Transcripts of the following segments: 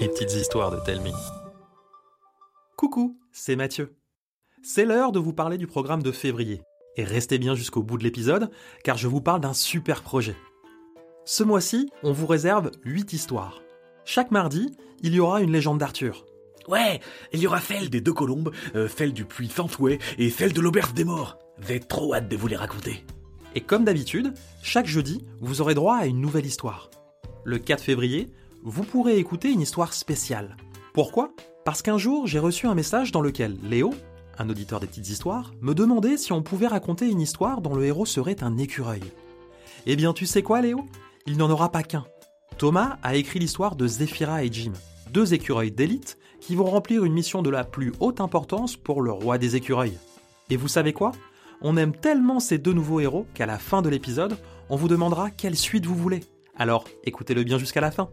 Les petites histoires de Telmi. Coucou, c'est Mathieu. C'est l'heure de vous parler du programme de février. Et restez bien jusqu'au bout de l'épisode, car je vous parle d'un super projet. Ce mois-ci, on vous réserve 8 histoires. Chaque mardi, il y aura une légende d'Arthur. Ouais, il y aura celle des deux colombes, euh, celle du puits Santouet et celle de l'auberge des morts. J'ai trop hâte de vous les raconter. Et comme d'habitude, chaque jeudi, vous aurez droit à une nouvelle histoire. Le 4 février, vous pourrez écouter une histoire spéciale. Pourquoi? Parce qu'un jour, j'ai reçu un message dans lequel Léo, un auditeur des petites histoires, me demandait si on pouvait raconter une histoire dont le héros serait un écureuil. Eh bien, tu sais quoi, Léo? Il n'y en aura pas qu'un. Thomas a écrit l'histoire de Zéphira et Jim, deux écureuils d'élite qui vont remplir une mission de la plus haute importance pour le roi des écureuils. Et vous savez quoi? On aime tellement ces deux nouveaux héros qu'à la fin de l'épisode, on vous demandera quelle suite vous voulez. Alors, écoutez-le bien jusqu'à la fin.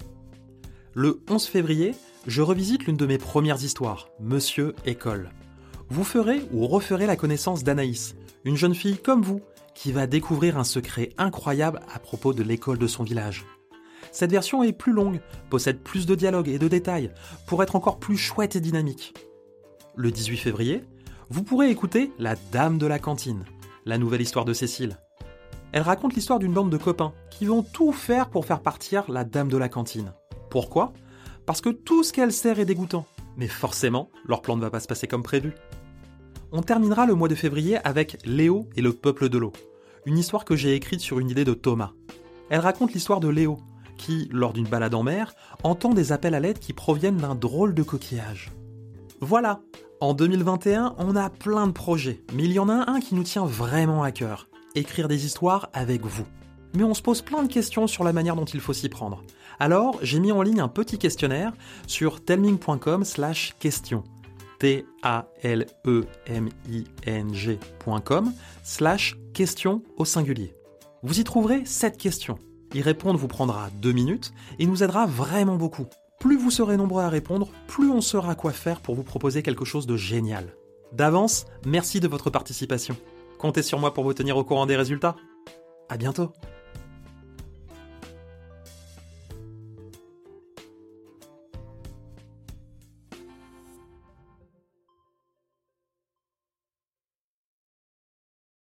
Le 11 février, je revisite l'une de mes premières histoires, Monsieur École. Vous ferez ou referez la connaissance d'Anaïs, une jeune fille comme vous, qui va découvrir un secret incroyable à propos de l'école de son village. Cette version est plus longue, possède plus de dialogues et de détails, pour être encore plus chouette et dynamique. Le 18 février, vous pourrez écouter La Dame de la Cantine, la nouvelle histoire de Cécile. Elle raconte l'histoire d'une bande de copains qui vont tout faire pour faire partir la Dame de la Cantine. Pourquoi? Parce que tout ce qu'elle sert est dégoûtant. Mais forcément, leur plan ne va pas se passer comme prévu. On terminera le mois de février avec Léo et le peuple de l'eau, une histoire que j'ai écrite sur une idée de Thomas. Elle raconte l'histoire de Léo, qui, lors d'une balade en mer, entend des appels à l'aide qui proviennent d'un drôle de coquillage. Voilà, en 2021, on a plein de projets, mais il y en a un qui nous tient vraiment à cœur, écrire des histoires avec vous. Mais on se pose plein de questions sur la manière dont il faut s'y prendre. Alors, j'ai mis en ligne un petit questionnaire sur telming.com slash question. T-A-L-E-M-I-N-G.com slash question au singulier. Vous y trouverez 7 questions. Y répondre vous prendra 2 minutes et nous aidera vraiment beaucoup. Plus vous serez nombreux à répondre, plus on saura quoi faire pour vous proposer quelque chose de génial. D'avance, merci de votre participation. Comptez sur moi pour vous tenir au courant des résultats. À bientôt